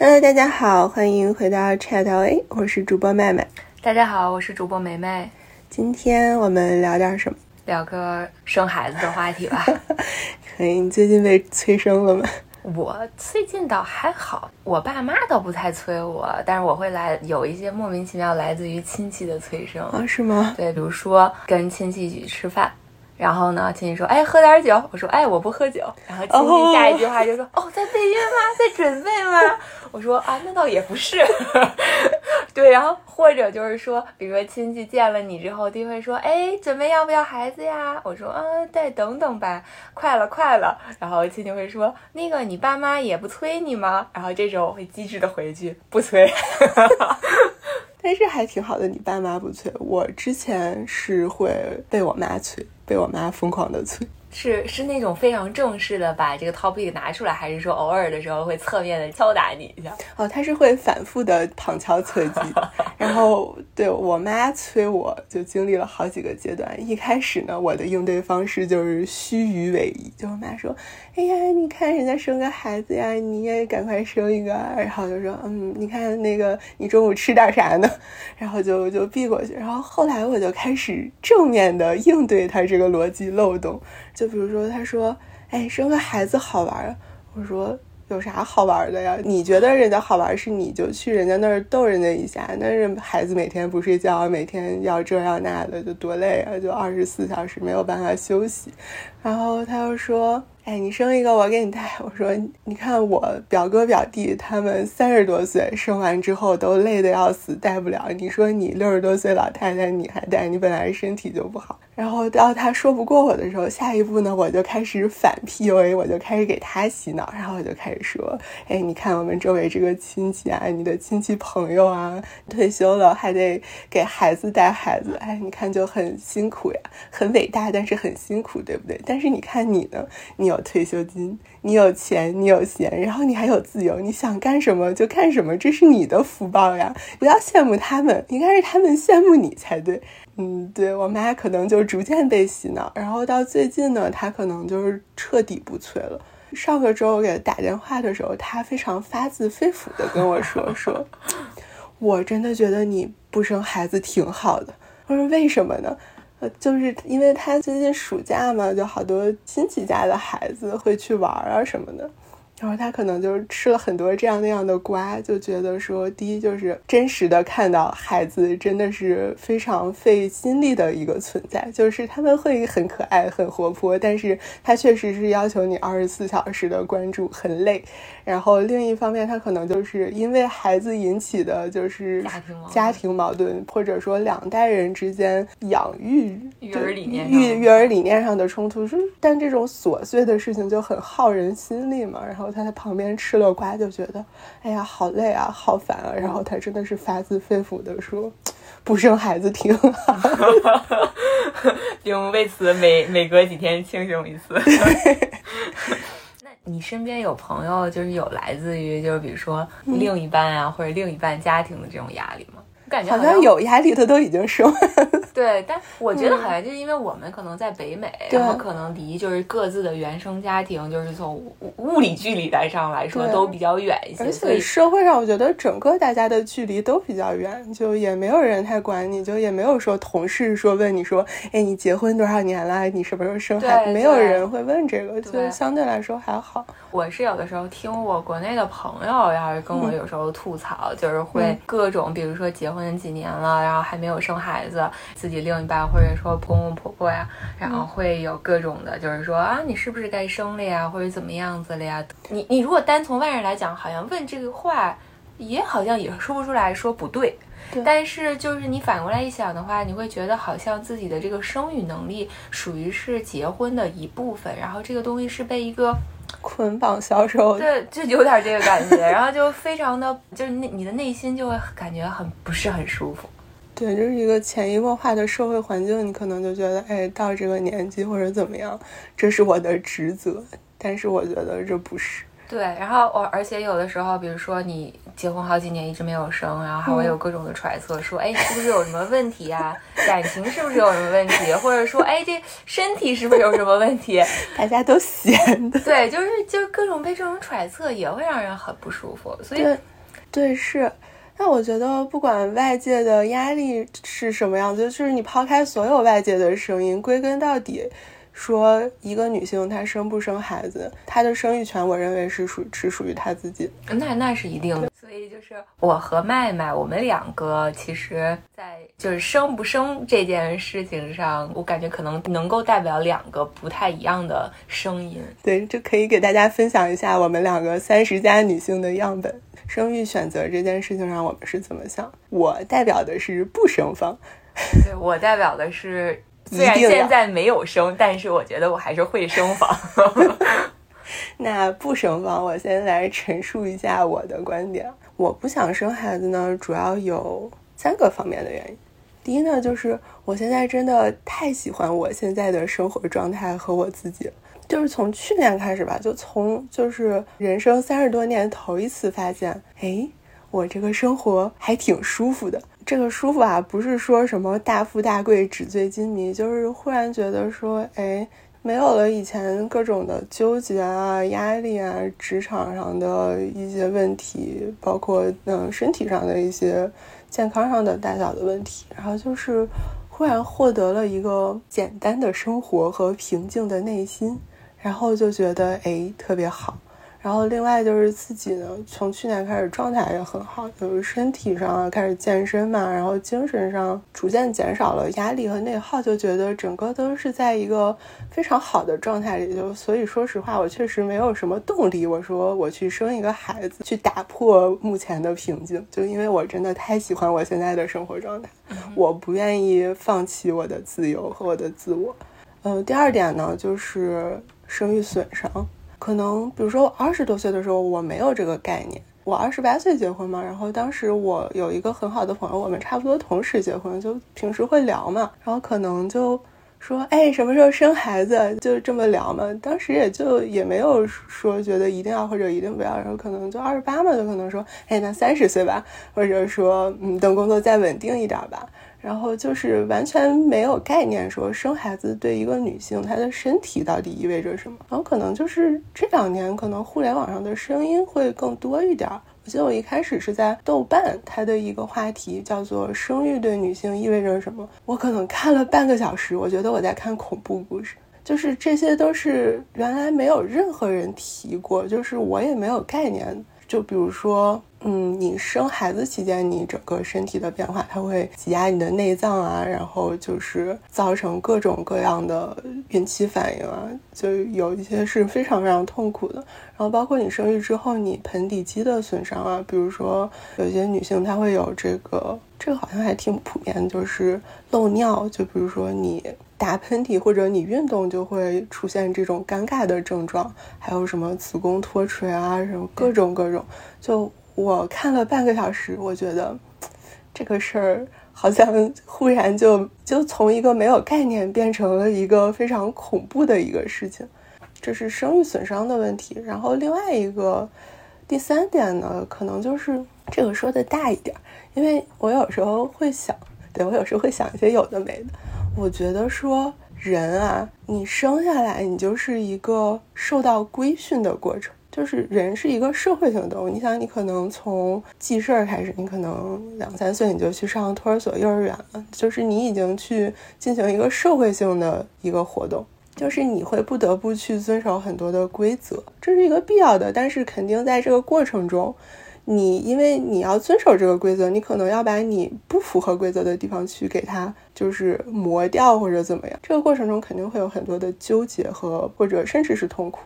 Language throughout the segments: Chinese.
Hello，大家好，欢迎回到 Chat LA，我是主播麦麦。大家好，我是主播梅梅。今天我们聊点什么？聊个生孩子的话题吧。我最近倒还好，我爸妈倒不太催我，但是我会来有一些莫名其妙来自于亲戚的催生啊？是吗？对，比如说跟亲戚一起吃饭，然后呢，亲戚说：“哎，喝点酒。”我说：“哎，我不喝酒。”然后亲戚下一句话就说：“哦，在备孕吗？在准备吗？”我说啊，那倒也不是，对，然后或者就是说，比如说亲戚见了你之后，就会说，哎，准备要不要孩子呀？我说嗯，再等等吧，快了，快了。然后亲戚会说，那个你爸妈也不催你吗？然后这时候我会机智的回一句，不催。但是还挺好的，你爸妈不催我。之前是会被我妈催，被我妈疯狂的催。是是那种非常正式的把这个 topic 拿出来，还是说偶尔的时候会侧面的敲打你一下？哦，他是会反复的旁敲侧击。然后对我妈催我就经历了好几个阶段。一开始呢，我的应对方式就是虚与委蛇，就我妈说：“哎呀，你看人家生个孩子呀，你也赶快生一个。”然后就说：“嗯，你看那个你中午吃点啥呢？” 然后就就避过去。然后后来我就开始正面的应对他这个逻辑漏洞。就比如说，他说：“哎，生个孩子好玩。”我说：“有啥好玩的呀？你觉得人家好玩，是你就去人家那儿逗人家一下。那人孩子每天不睡觉，每天要这要那的，就多累啊！就二十四小时没有办法休息。”然后他又说。哎，你生一个我给你带。我说，你看我表哥表弟他们三十多岁生完之后都累得要死，带不了。你说你六十多岁老太太你还带，你本来身体就不好。然后到他说不过我的时候，下一步呢我就开始反 PUA，我就开始给他洗脑。然后我就开始说，哎，你看我们周围这个亲戚啊，你的亲戚朋友啊，退休了还得给孩子带孩子，哎，你看就很辛苦呀，很伟大，但是很辛苦，对不对？但是你看你呢，你。有退休金，你有钱，你有闲，然后你还有自由，你想干什么就干什么，这是你的福报呀！不要羡慕他们，应该是他们羡慕你才对。嗯，对我妈可能就逐渐被洗脑，然后到最近呢，她可能就是彻底不催了。上个周我给她打电话的时候，她非常发自肺腑的跟我说：“说 我真的觉得你不生孩子挺好的。”我说：“为什么呢？”呃，就是因为他最近暑假嘛，就好多亲戚家的孩子会去玩啊什么的。然后他可能就是吃了很多这样那样的瓜，就觉得说，第一就是真实的看到孩子真的是非常费心力的一个存在，就是他们会很可爱、很活泼，但是他确实是要求你二十四小时的关注，很累。然后另一方面，他可能就是因为孩子引起的就是家庭矛盾，或者说两代人之间养育育儿理念育育儿理念上的冲突，是但这种琐碎的事情就很耗人心力嘛，然后。他在旁边吃了瓜，就觉得，哎呀，好累啊，好烦啊。然后他真的是发自肺腑的说，不生孩子挺好。并为此每每隔几天清醒一次。那你身边有朋友就是有来自于就是比如说另一半啊或者另一半家庭的这种压力吗？感觉好像有压力，他都已经生了。对，但我觉得好像就是因为我们可能在北美，然后可能离就是各自的原生家庭，就是从物理距离来上来说都比较远一些。而且社会上，我觉得整个大家的距离都比较远，就也没有人太管你，就也没有说同事说问你说，哎，你结婚多少年了？你什么时候生孩子？没有人会问这个，就相对来说还好。我是有的时候听我国内的朋友，要是跟我有时候吐槽，就是会各种，比如说结婚几年了，然后还没有生孩子，自己另一半或者说公公婆婆呀，然后会有各种的，就是说啊，你是不是该生了呀，或者怎么样子了呀？你你如果单从外人来讲，好像问这个话，也好像也说不出来说不对。但是就是你反过来一想的话，你会觉得好像自己的这个生育能力属于是结婚的一部分，然后这个东西是被一个。捆绑销售，对，就有点这个感觉，然后就非常的，就是内你的内心就会感觉很不是很舒服。对，就是一个潜移默化的社会环境，你可能就觉得，哎，到这个年纪或者怎么样，这是我的职责。但是我觉得这不是。对，然后我而且有的时候，比如说你。结婚好几年一直没有生，然后还会有各种的揣测，说哎是不是有什么问题呀？感情是不是有什么问题？或者说哎这身体是不是有什么问题？大家都闲的。对，就是就是各种被这种揣测也会让人很不舒服。所以，对是。那我觉得不管外界的压力是什么样子，就是你抛开所有外界的声音，归根到底。说一个女性她生不生孩子，她的生育权，我认为是属只属于她自己。那那是一定的。所以就是我和麦麦，我们两个其实，在就是生不生这件事情上，我感觉可能能够代表两个不太一样的声音。对，就可以给大家分享一下我们两个三十加女性的样本，生育选择这件事情上我们是怎么想。我代表的是不生方，对我代表的是。虽然现在没有生，但是我觉得我还是会生房。那不生房，我先来陈述一下我的观点。我不想生孩子呢，主要有三个方面的原因。第一呢，就是我现在真的太喜欢我现在的生活状态和我自己了。就是从去年开始吧，就从就是人生三十多年头一次发现，哎，我这个生活还挺舒服的。这个舒服啊，不是说什么大富大贵、纸醉金迷，就是忽然觉得说，哎，没有了以前各种的纠结啊、压力啊，职场上的一些问题，包括嗯身体上的一些健康上的大小的问题，然后就是忽然获得了一个简单的生活和平静的内心，然后就觉得哎特别好。然后另外就是自己呢，从去年开始状态也很好，就是身体上啊开始健身嘛，然后精神上逐渐减少了压力和内耗，就觉得整个都是在一个非常好的状态里。就所以说实话，我确实没有什么动力。我说我去生一个孩子，去打破目前的平静，就因为我真的太喜欢我现在的生活状态，我不愿意放弃我的自由和我的自我。嗯，第二点呢，就是生育损伤。可能比如说我二十多岁的时候，我没有这个概念。我二十八岁结婚嘛，然后当时我有一个很好的朋友，我们差不多同时结婚，就平时会聊嘛，然后可能就说，哎，什么时候生孩子？就这么聊嘛。当时也就也没有说觉得一定要或者一定不要，然后可能就二十八嘛，就可能说，哎，那三十岁吧，或者说，嗯，等工作再稳定一点吧。然后就是完全没有概念，说生孩子对一个女性她的身体到底意味着什么。然后可能就是这两年，可能互联网上的声音会更多一点。我记得我一开始是在豆瓣，它的一个话题叫做“生育对女性意味着什么”。我可能看了半个小时，我觉得我在看恐怖故事。就是这些都是原来没有任何人提过，就是我也没有概念。就比如说。嗯，你生孩子期间，你整个身体的变化，它会挤压你的内脏啊，然后就是造成各种各样的孕期反应啊，就有一些是非常非常痛苦的。然后包括你生育之后，你盆底肌的损伤啊，比如说有些女性她会有这个，这个好像还挺普遍，就是漏尿。就比如说你打喷嚏或者你运动就会出现这种尴尬的症状，还有什么子宫脱垂啊，什么各种各种就。我看了半个小时，我觉得这个事儿好像忽然就就从一个没有概念变成了一个非常恐怖的一个事情，这是生育损伤的问题。然后另外一个第三点呢，可能就是这个说的大一点，因为我有时候会想，对我有时候会想一些有的没的。我觉得说人啊，你生下来你就是一个受到规训的过程。就是人是一个社会性动物，你想，你可能从记事儿开始，你可能两三岁你就去上托儿所、幼儿园了，就是你已经去进行一个社会性的一个活动，就是你会不得不去遵守很多的规则，这是一个必要的。但是肯定在这个过程中，你因为你要遵守这个规则，你可能要把你不符合规则的地方去给它就是磨掉或者怎么样，这个过程中肯定会有很多的纠结和或者甚至是痛苦。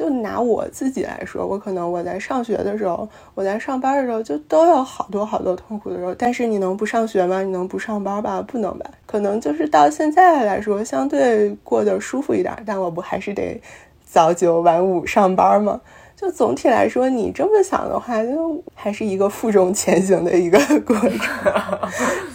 就拿我自己来说，我可能我在上学的时候，我在上班的时候，就都有好多好多痛苦的时候。但是你能不上学吗？你能不上班吧？不能吧？可能就是到现在来说，相对过得舒服一点。但我不还是得早九晚五上班吗？就总体来说，你这么想的话，就还是一个负重前行的一个过程。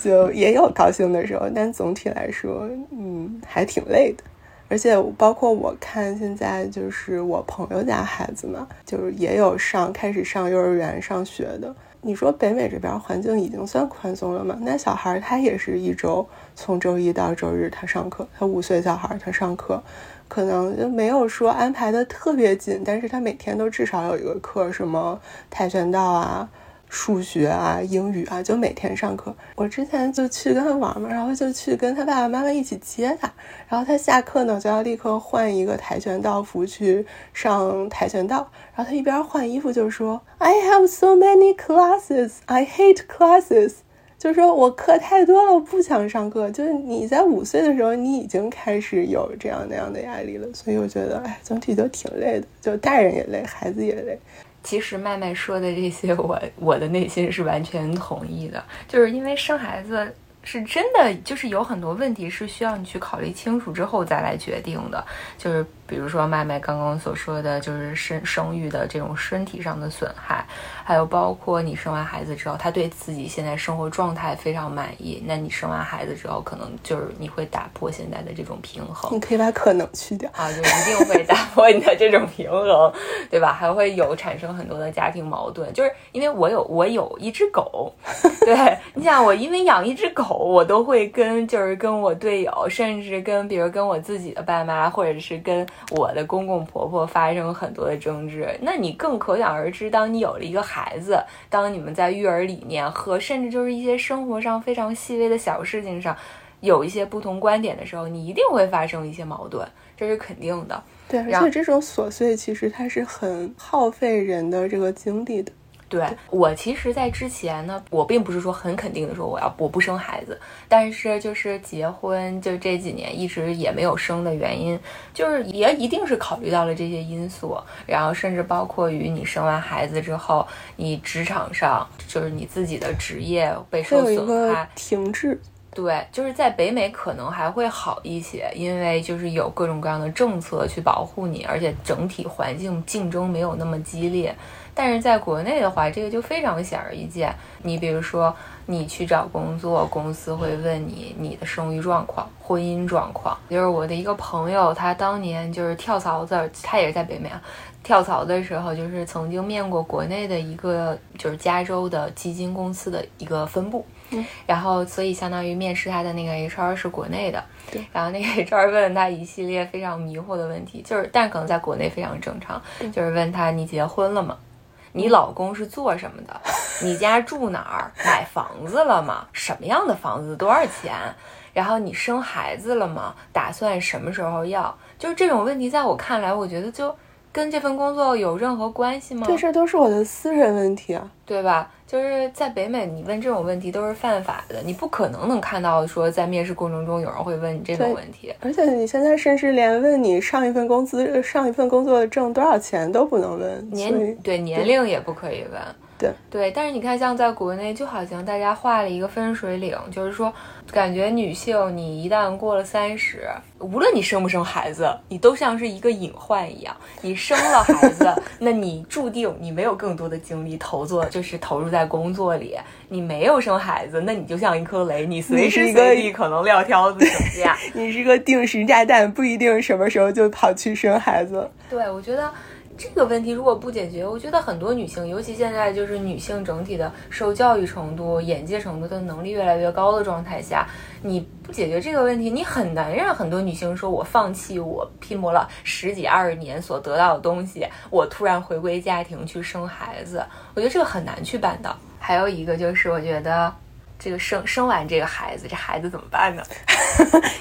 就也有高兴的时候，但总体来说，嗯，还挺累的。而且包括我看现在就是我朋友家孩子嘛，就是也有上开始上幼儿园上学的。你说北美这边环境已经算宽松了嘛？那小孩他也是一周从周一到周日他上课，他五岁小孩他上课，可能就没有说安排的特别紧，但是他每天都至少有一个课，什么跆拳道啊。数学啊，英语啊，就每天上课。我之前就去跟他玩嘛，然后就去跟他爸爸妈妈一起接他。然后他下课呢，就要立刻换一个跆拳道服去上跆拳道。然后他一边换衣服就说：“I have so many classes, I hate classes。”就是说我课太多了，不想上课。就是你在五岁的时候，你已经开始有这样那样的压力了。所以我觉得，哎，总体就挺累的，就大人也累，孩子也累。其实麦麦说的这些，我我的内心是完全同意的，就是因为生孩子。是真的，就是有很多问题是需要你去考虑清楚之后再来决定的。就是比如说麦麦刚刚所说的，就是生生育的这种身体上的损害，还有包括你生完孩子之后，他对自己现在生活状态非常满意，那你生完孩子之后，可能就是你会打破现在的这种平衡。你可以把可能去掉啊，就一定会打破你的这种平衡，对吧？还会有产生很多的家庭矛盾，就是因为我有我有一只狗，对你想我因为养一只狗。我都会跟，就是跟我队友，甚至跟，比如跟我自己的爸妈，或者是跟我的公公婆婆发生很多的争执。那你更可想而知，当你有了一个孩子，当你们在育儿理念和甚至就是一些生活上非常细微的小事情上有一些不同观点的时候，你一定会发生一些矛盾，这是肯定的。对，而且这种琐碎其实它是很耗费人的这个精力的。对我，其实，在之前呢，我并不是说很肯定的说我要我不生孩子，但是就是结婚就这几年一直也没有生的原因，就是也一定是考虑到了这些因素，然后甚至包括于你生完孩子之后，你职场上就是你自己的职业被受损害停滞。对，就是在北美可能还会好一些，因为就是有各种各样的政策去保护你，而且整体环境竞争没有那么激烈。但是在国内的话，这个就非常显而易见。你比如说，你去找工作，公司会问你你的生育状况、婚姻状况。就是我的一个朋友，他当年就是跳槽子，他也是在北美啊。跳槽的时候，就是曾经面过国内的一个就是加州的基金公司的一个分部，然后所以相当于面试他的那个 HR 是国内的。对，然后那个 HR 问他一系列非常迷惑的问题，就是但可能在国内非常正常，就是问他你结婚了吗？你老公是做什么的？你家住哪儿？买房子了吗？什么样的房子？多少钱？然后你生孩子了吗？打算什么时候要？就是这种问题，在我看来，我觉得就。跟这份工作有任何关系吗？这事儿都是我的私人问题啊，对吧？就是在北美，你问这种问题都是犯法的，你不可能能看到说在面试过程中有人会问你这种问题。而且你现在甚至连问你上一份工资、上一份工作挣多少钱都不能问，年对年龄也不可以问。对对，但是你看，像在国内，就好像大家画了一个分水岭，就是说，感觉女性你一旦过了三十，无论你生不生孩子，你都像是一个隐患一样。你生了孩子，那你注定你没有更多的精力投做，就是投入在工作里。你没有生孩子，那你就像一颗雷，你随时随地可能撂挑子什么呀。你是个定时炸弹，不一定什么时候就跑去生孩子。对，我觉得。这个问题如果不解决，我觉得很多女性，尤其现在就是女性整体的受教育程度、眼界程度的能力越来越高的状态下，你不解决这个问题，你很难让很多女性说：“我放弃我拼搏了十几二十年所得到的东西，我突然回归家庭去生孩子。”我觉得这个很难去办到。还有一个就是，我觉得这个生生完这个孩子，这孩子怎么办呢？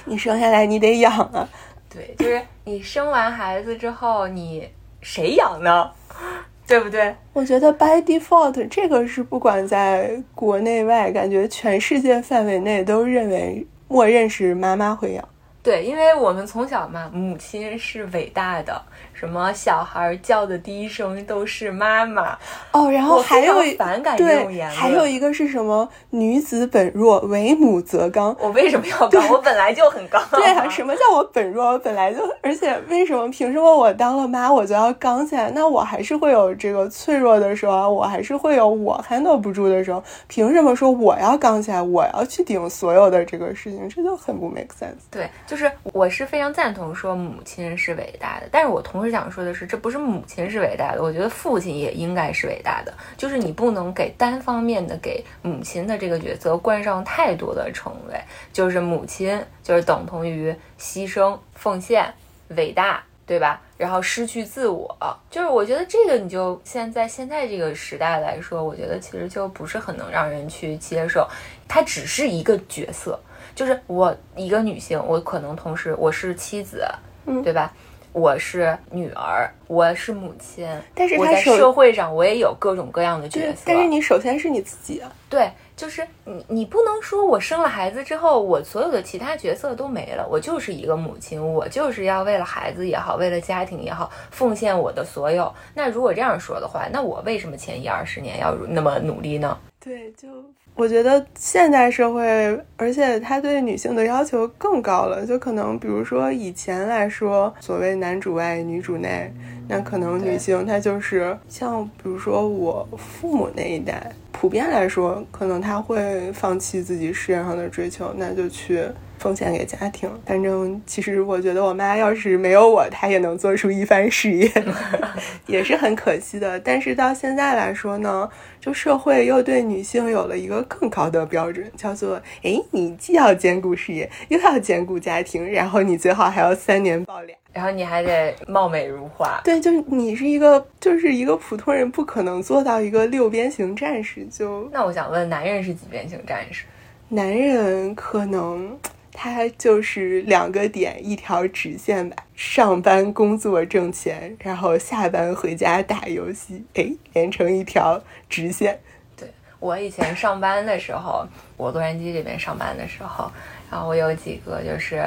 你生下来你得养啊。对，就是你生完孩子之后，你。谁养呢？对不对？我觉得 by default 这个是不管在国内外，感觉全世界范围内都认为默认是妈妈会养。对，因为我们从小嘛，母亲是伟大的。什么小孩叫的第一声都是妈妈哦，然后还有反感这种言论，还有一个是什么女子本弱，为母则刚。我为什么要刚？我本来就很刚。对啊，什么叫我本弱？我本来就，而且为什么？凭什么我当了妈我就要刚起来？那我还是会有这个脆弱的时候，我还是会有我 handle 不住的时候。凭什么说我要刚起来？我要去顶所有的这个事情？这就很不 make sense。对，就。就是我是非常赞同说母亲是伟大的，但是我同时想说的是，这不是母亲是伟大的，我觉得父亲也应该是伟大的。就是你不能给单方面的给母亲的这个角色冠上太多的称谓，就是母亲就是等同于牺牲、奉献、伟大，对吧？然后失去自我，就是我觉得这个你就现在现在这个时代来说，我觉得其实就不是很能让人去接受，它只是一个角色。就是我一个女性，我可能同时我是妻子，嗯对吧？我是女儿，我是母亲，但是我在社会上我也有各种各样的角色。但是你首先是你自己啊。对，就是你，你不能说我生了孩子之后，我所有的其他角色都没了，我就是一个母亲，我就是要为了孩子也好，为了家庭也好，奉献我的所有。那如果这样说的话，那我为什么前一二十年要那么努力呢？对，就。我觉得现代社会，而且他对女性的要求更高了。就可能，比如说以前来说，所谓男主外女主内，那可能女性她就是像，比如说我父母那一代，普遍来说，可能他会放弃自己事业上的追求，那就去。奉献给家庭，反正其实我觉得我妈要是没有我，她也能做出一番事业，也是很可惜的。但是到现在来说呢，就社会又对女性有了一个更高的标准，叫做哎，你既要兼顾事业，又要兼顾家庭，然后你最好还要三年抱俩，然后你还得貌美如花。对，就是你是一个，就是一个普通人不可能做到一个六边形战士。就那我想问，男人是几边形战士？男人可能。它就是两个点，一条直线吧。上班工作挣钱，然后下班回家打游戏，哎，连成一条直线。对我以前上班的时候，我洛杉矶这边上班的时候，然后我有几个就是。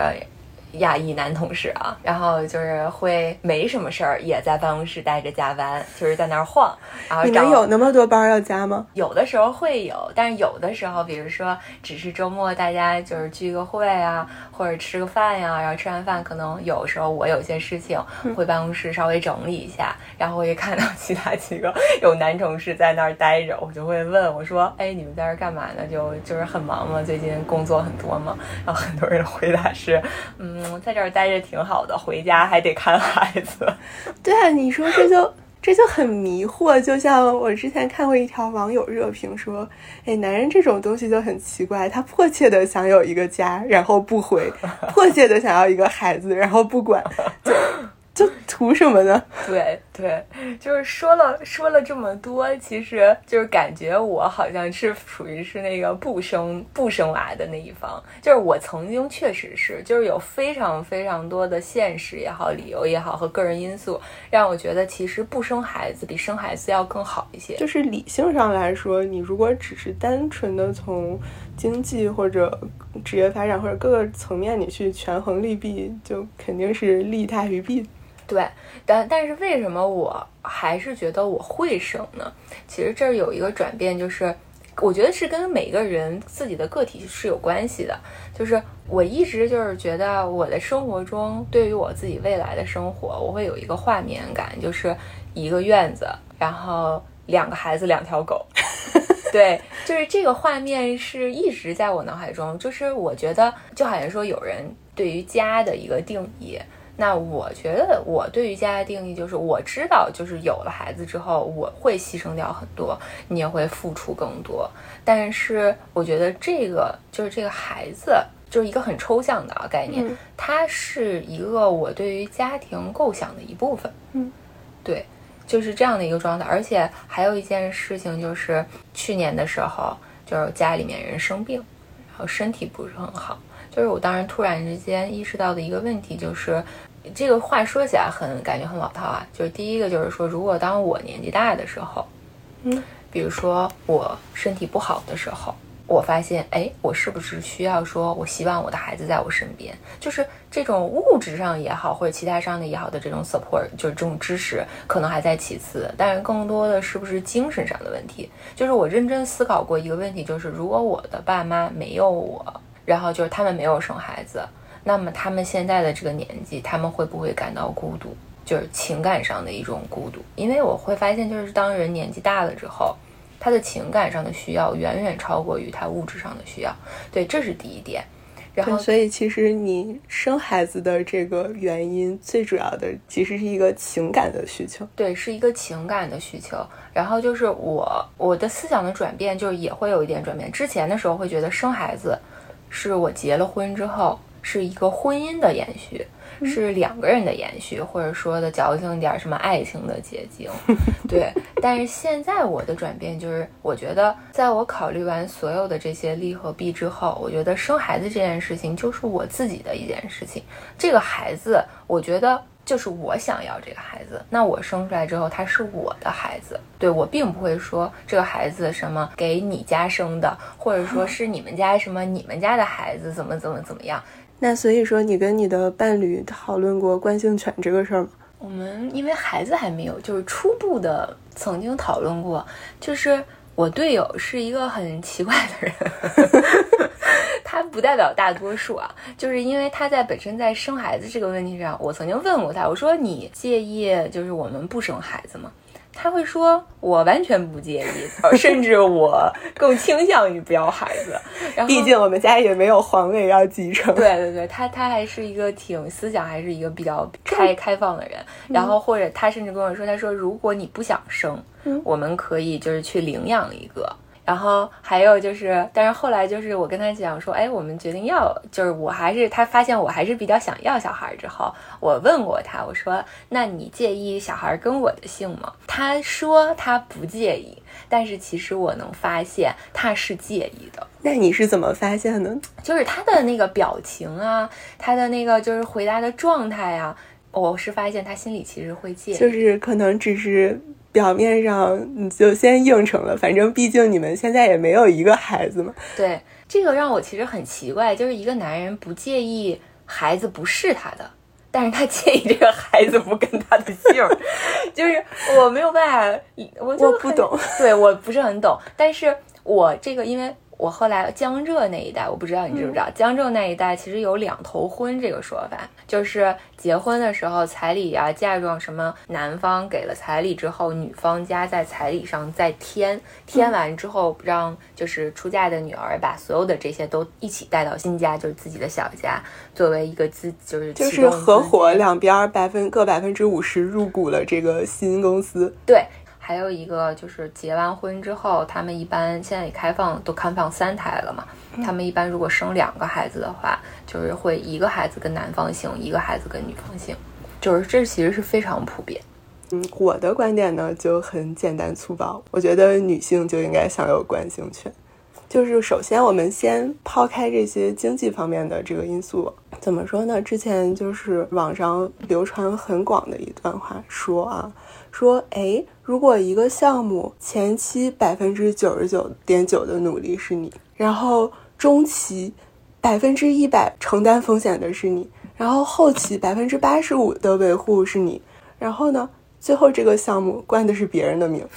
亚裔男同事啊，然后就是会没什么事儿，也在办公室待着加班，就是在那儿晃。然后你们有那么多班要加吗？有的时候会有，但是有的时候，比如说只是周末大家就是聚个会啊，或者吃个饭呀，然后吃完饭可能有时候我有些事情回办公室稍微整理一下，然后我也看到其他几个 有男同事在那儿待着，我就会问我说：“哎，你们在这干嘛呢？就就是很忙吗？最近工作很多吗？”然后很多人回答是：“嗯。”嗯，在这儿待着挺好的，回家还得看孩子。对啊，你说这就这就很迷惑。就像我之前看过一条网友热评说：“哎，男人这种东西就很奇怪，他迫切的想有一个家，然后不回；迫切的想要一个孩子，然后不管。”就图什么呢？对对，就是说了说了这么多，其实就是感觉我好像是属于是那个不生不生娃的那一方。就是我曾经确实是，就是有非常非常多的现实也好、理由也好和个人因素，让我觉得其实不生孩子比生孩子要更好一些。就是理性上来说，你如果只是单纯的从经济或者职业发展或者各个层面你去权衡利弊，就肯定是利大于弊。对，但但是为什么我还是觉得我会生呢？其实这儿有一个转变，就是我觉得是跟每个人自己的个体是有关系的。就是我一直就是觉得我的生活中，对于我自己未来的生活，我会有一个画面感，就是一个院子，然后两个孩子，两条狗。对，就是这个画面是一直在我脑海中。就是我觉得，就好像说有人对于家的一个定义。那我觉得，我对于家的定义就是，我知道，就是有了孩子之后，我会牺牲掉很多，你也会付出更多。但是，我觉得这个就是这个孩子，就是一个很抽象的概念，它是一个我对于家庭构想的一部分。嗯，对，就是这样的一个状态。而且还有一件事情，就是去年的时候，就是家里面人生病，然后身体不是很好。就是我当时突然之间意识到的一个问题，就是这个话说起来很感觉很老套啊。就是第一个就是说，如果当我年纪大的时候，嗯，比如说我身体不好的时候，我发现，哎，我是不是需要说，我希望我的孩子在我身边，就是这种物质上也好，或者其他上的也好的这种 support，就是这种支持，可能还在其次，但是更多的是不是精神上的问题？就是我认真思考过一个问题，就是如果我的爸妈没有我。然后就是他们没有生孩子，那么他们现在的这个年纪，他们会不会感到孤独？就是情感上的一种孤独。因为我会发现，就是当人年纪大了之后，他的情感上的需要远远超过于他物质上的需要。对，这是第一点。然后，所以其实你生孩子的这个原因，最主要的其实是一个情感的需求。对，是一个情感的需求。然后就是我我的思想的转变，就是也会有一点转变。之前的时候会觉得生孩子是我结了婚之后是一个婚姻的延续。是两个人的延续，或者说的矫情一点，什么爱情的结晶，对。但是现在我的转变就是，我觉得在我考虑完所有的这些利和弊之后，我觉得生孩子这件事情就是我自己的一件事情。这个孩子，我觉得就是我想要这个孩子，那我生出来之后，他是我的孩子。对我并不会说这个孩子什么给你家生的，或者说是你们家什么你们家的孩子怎么怎么怎么样。那所以说，你跟你的伴侣讨论过惯性犬这个事儿吗？我们因为孩子还没有，就是初步的曾经讨论过。就是我队友是一个很奇怪的人，他不代表大多数啊。就是因为他在本身在生孩子这个问题上，我曾经问过他，我说你介意就是我们不生孩子吗？他会说：“我完全不介意，甚至我更倾向于不要孩子。毕竟我们家也没有皇位要继承。”对对对，他他还是一个挺思想，还是一个比较开开放的人。然后或者他甚至跟我说：“他说如果你不想生，我们可以就是去领养一个。”然后还有就是，但是后来就是我跟他讲说，哎，我们决定要，就是我还是他发现我还是比较想要小孩之后，我问过他，我说，那你介意小孩跟我的姓吗？他说他不介意，但是其实我能发现他是介意的。那你是怎么发现的？就是他的那个表情啊，他的那个就是回答的状态啊，我是发现他心里其实会介意，就是可能只是。表面上你就先应承了，反正毕竟你们现在也没有一个孩子嘛。对，这个让我其实很奇怪，就是一个男人不介意孩子不是他的，但是他介意这个孩子不跟他的姓，就是我没有办法，我我不懂，对我不是很懂，但是我这个因为。我后来江浙那一带，我不知道你知不知道，江浙那一带其实有两头婚这个说法，就是结婚的时候彩礼啊、嫁妆什么，男方给了彩礼之后，女方家在彩礼上再添，添完之后让就是出嫁的女儿把所有的这些都一起带到新家，就是自己的小家，作为一个资就是就是合伙两边百分各百分之五十入股了这个新公司，对。还有一个就是结完婚之后，他们一般现在也开放都开放三胎了嘛。他们一般如果生两个孩子的话，就是会一个孩子跟男方姓，一个孩子跟女方姓，就是这其实是非常普遍。嗯，我的观点呢就很简单粗暴，我觉得女性就应该享有惯性权。就是首先我们先抛开这些经济方面的这个因素，怎么说呢？之前就是网上流传很广的一段话，说啊。说，哎，如果一个项目前期百分之九十九点九的努力是你，然后中期百分之一百承担风险的是你，然后后期百分之八十五的维护是你，然后呢，最后这个项目冠的是别人的名，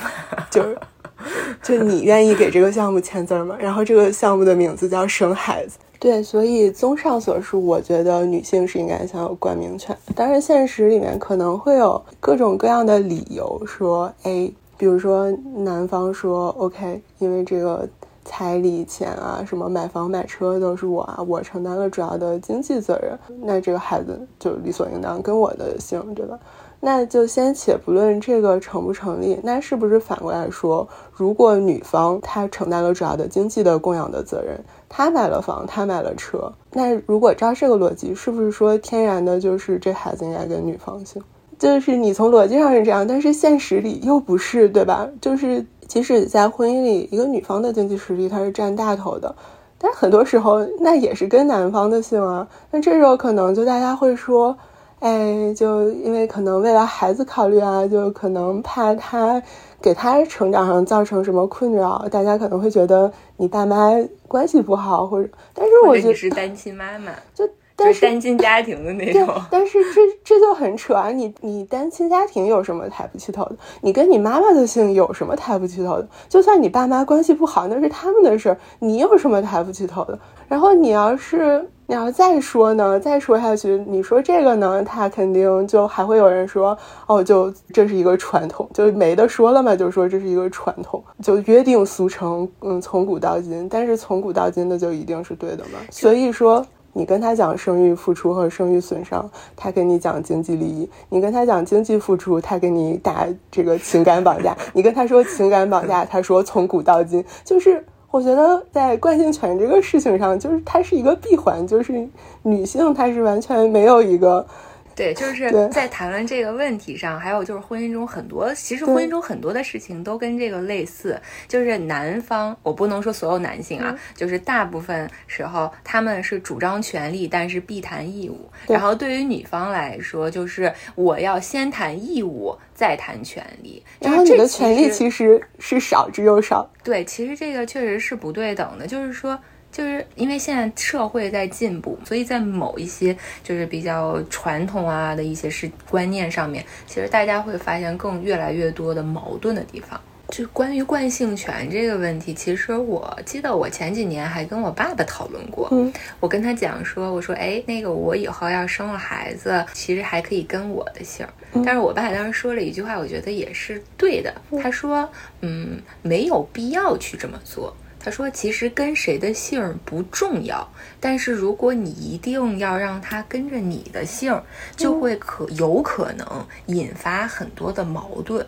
就是，就你愿意给这个项目签字吗？然后这个项目的名字叫生孩子。对，所以综上所述，我觉得女性是应该享有冠名权。当然，现实里面可能会有各种各样的理由，说，哎，比如说男方说，OK，因为这个彩礼钱啊，什么买房买车都是我啊，我承担了主要的经济责任，那这个孩子就理所应当跟我的姓，对吧？那就先且不论这个成不成立，那是不是反过来说，如果女方她承担了主要的经济的供养的责任？他买了房，他买了车。那如果照这个逻辑，是不是说天然的就是这孩子应该跟女方姓？就是你从逻辑上是这样，但是现实里又不是，对吧？就是即使在婚姻里，一个女方的经济实力她是占大头的，但很多时候那也是跟男方的姓啊。那这时候可能就大家会说，哎，就因为可能为了孩子考虑啊，就可能怕他。给他成长上造成什么困扰？大家可能会觉得你爸妈关系不好，或者，但是我觉得是单亲妈妈，就但是单亲家庭的那种。但是这这就很扯啊！你你单亲家庭有什么抬不起头的？你跟你妈妈的姓有什么抬不起头的？就算你爸妈关系不好，那是他们的事儿，你有什么抬不起头的？然后你要是。你要再说呢，再说下去，你说这个呢，他肯定就还会有人说，哦，就这是一个传统，就没得说了嘛，就说这是一个传统，就约定俗成，嗯，从古到今，但是从古到今的就一定是对的嘛？所以说，你跟他讲生育付出和生育损伤，他跟你讲经济利益；你跟他讲经济付出，他给你打这个情感绑架；你跟他说情感绑架，他说从古到今。就是我觉得在惯性权这个事情上，就是它是一个闭环，就是女性她是完全没有一个。对，就是在谈论这个问题上，还有就是婚姻中很多，其实婚姻中很多的事情都跟这个类似。就是男方，我不能说所有男性啊，就是大部分时候他们是主张权利，但是必谈义务。然后对于女方来说，就是我要先谈义务，再谈权利。然后你的权利其实是少之又少。对，其实这个确实是不对等的，就是说。就是因为现在社会在进步，所以在某一些就是比较传统啊的一些是观念上面，其实大家会发现更越来越多的矛盾的地方。就关于惯性权这个问题，其实我记得我前几年还跟我爸爸讨论过。嗯，我跟他讲说，我说，哎，那个我以后要生了孩子，其实还可以跟我的姓。但是我爸当时说了一句话，我觉得也是对的。他说，嗯，没有必要去这么做。他说：“其实跟谁的姓不重要，但是如果你一定要让他跟着你的姓，就会可有可能引发很多的矛盾。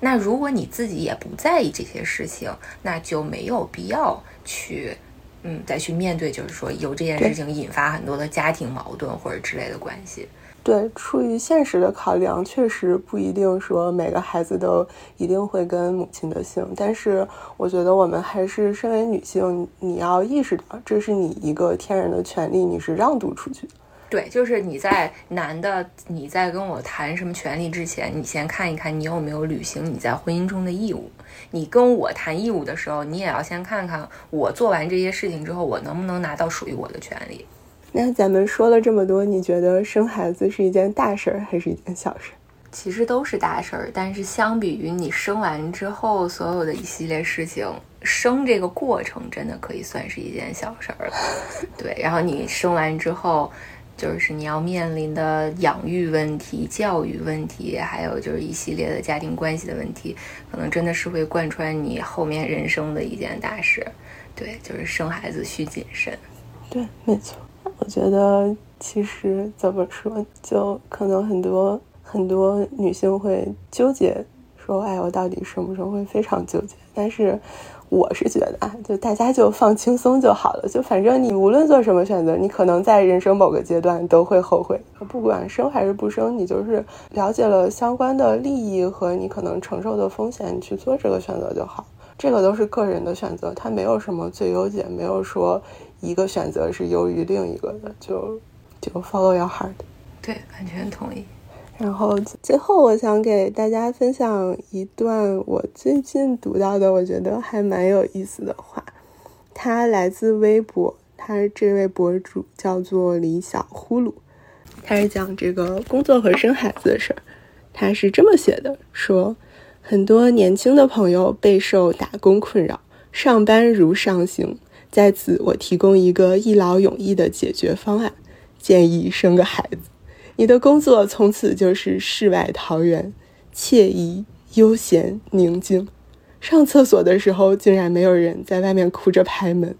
那如果你自己也不在意这些事情，那就没有必要去，嗯，再去面对，就是说由这件事情引发很多的家庭矛盾或者之类的关系。”对，出于现实的考量，确实不一定说每个孩子都一定会跟母亲的姓。但是，我觉得我们还是身为女性，你要意识到这是你一个天然的权利，你是让渡出去。对，就是你在男的你在跟我谈什么权利之前，你先看一看你有没有履行你在婚姻中的义务。你跟我谈义务的时候，你也要先看看我做完这些事情之后，我能不能拿到属于我的权利。那咱们说了这么多，你觉得生孩子是一件大事儿还是一件小事？其实都是大事儿，但是相比于你生完之后所有的一系列事情，生这个过程真的可以算是一件小事儿了。对，然后你生完之后，就是你要面临的养育问题、教育问题，还有就是一系列的家庭关系的问题，可能真的是会贯穿你后面人生的一件大事。对，就是生孩子需谨慎。对，没错。我觉得其实怎么说，就可能很多很多女性会纠结，说哎，我到底生不生，会非常纠结。但是我是觉得啊，就大家就放轻松就好了。就反正你无论做什么选择，你可能在人生某个阶段都会后悔。不管生还是不生，你就是了解了相关的利益和你可能承受的风险，你去做这个选择就好。这个都是个人的选择，它没有什么最优解，没有说。一个选择是优于另一个的，就就 follow your heart。对，完全同意。然后最后，我想给大家分享一段我最近读到的，我觉得还蛮有意思的话。它来自微博，他这位博主叫做李小呼噜，他是讲这个工作和生孩子的事儿。他是这么写的：说很多年轻的朋友备受打工困扰，上班如上刑。在此，我提供一个一劳永逸的解决方案：建议生个孩子。你的工作从此就是世外桃源，惬意、悠闲、宁静。上厕所的时候，竟然没有人在外面哭着拍门。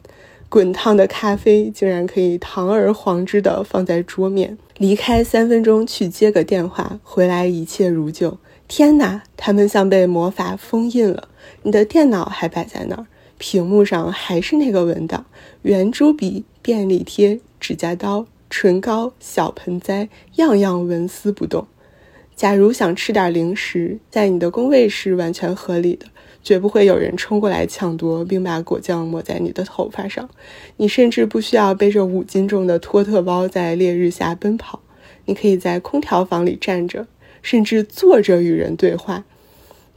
滚烫的咖啡竟然可以堂而皇之地放在桌面。离开三分钟去接个电话，回来一切如旧。天哪，他们像被魔法封印了。你的电脑还摆在那儿。屏幕上还是那个文档，圆珠笔、便利贴、指甲刀、唇膏、小盆栽，样样纹丝不动。假如想吃点零食，在你的工位是完全合理的，绝不会有人冲过来抢夺，并把果酱抹在你的头发上。你甚至不需要背着五斤重的托特包在烈日下奔跑，你可以在空调房里站着，甚至坐着与人对话。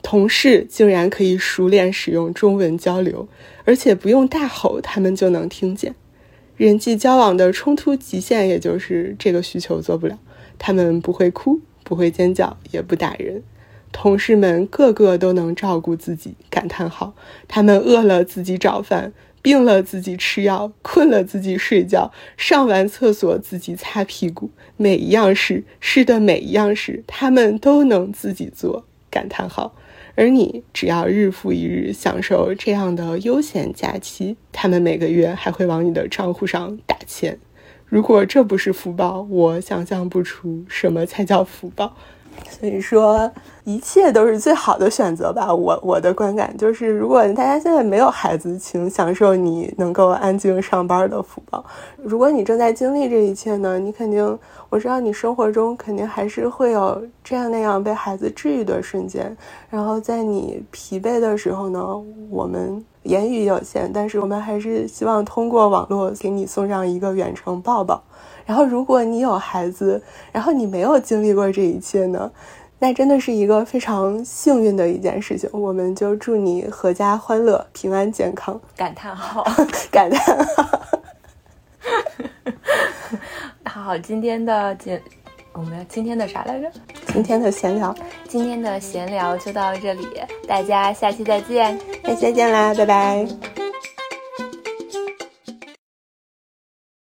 同事竟然可以熟练使用中文交流，而且不用大吼，他们就能听见。人际交往的冲突极限，也就是这个需求做不了。他们不会哭，不会尖叫，也不打人。同事们个个都能照顾自己，感叹号。他们饿了自己找饭，病了自己吃药，困了自己睡觉，上完厕所自己擦屁股。每一样事，是的每一样事，他们都能自己做，感叹号。而你只要日复一日享受这样的悠闲假期，他们每个月还会往你的账户上打钱。如果这不是福报，我想象不出什么才叫福报。所以说，一切都是最好的选择吧。我我的观感就是，如果大家现在没有孩子，请享受你能够安静上班的福报。如果你正在经历这一切呢，你肯定，我知道你生活中肯定还是会有这样那样被孩子治愈的瞬间。然后在你疲惫的时候呢，我们言语有限，但是我们还是希望通过网络给你送上一个远程抱抱。然后，如果你有孩子，然后你没有经历过这一切呢，那真的是一个非常幸运的一件事情。我们就祝你阖家欢乐、平安健康。感叹号，感叹号。好，今天的节，我们今天的啥来着？今天的闲聊，今天的闲聊就到这里，大家下期再见，下期再见啦，拜拜。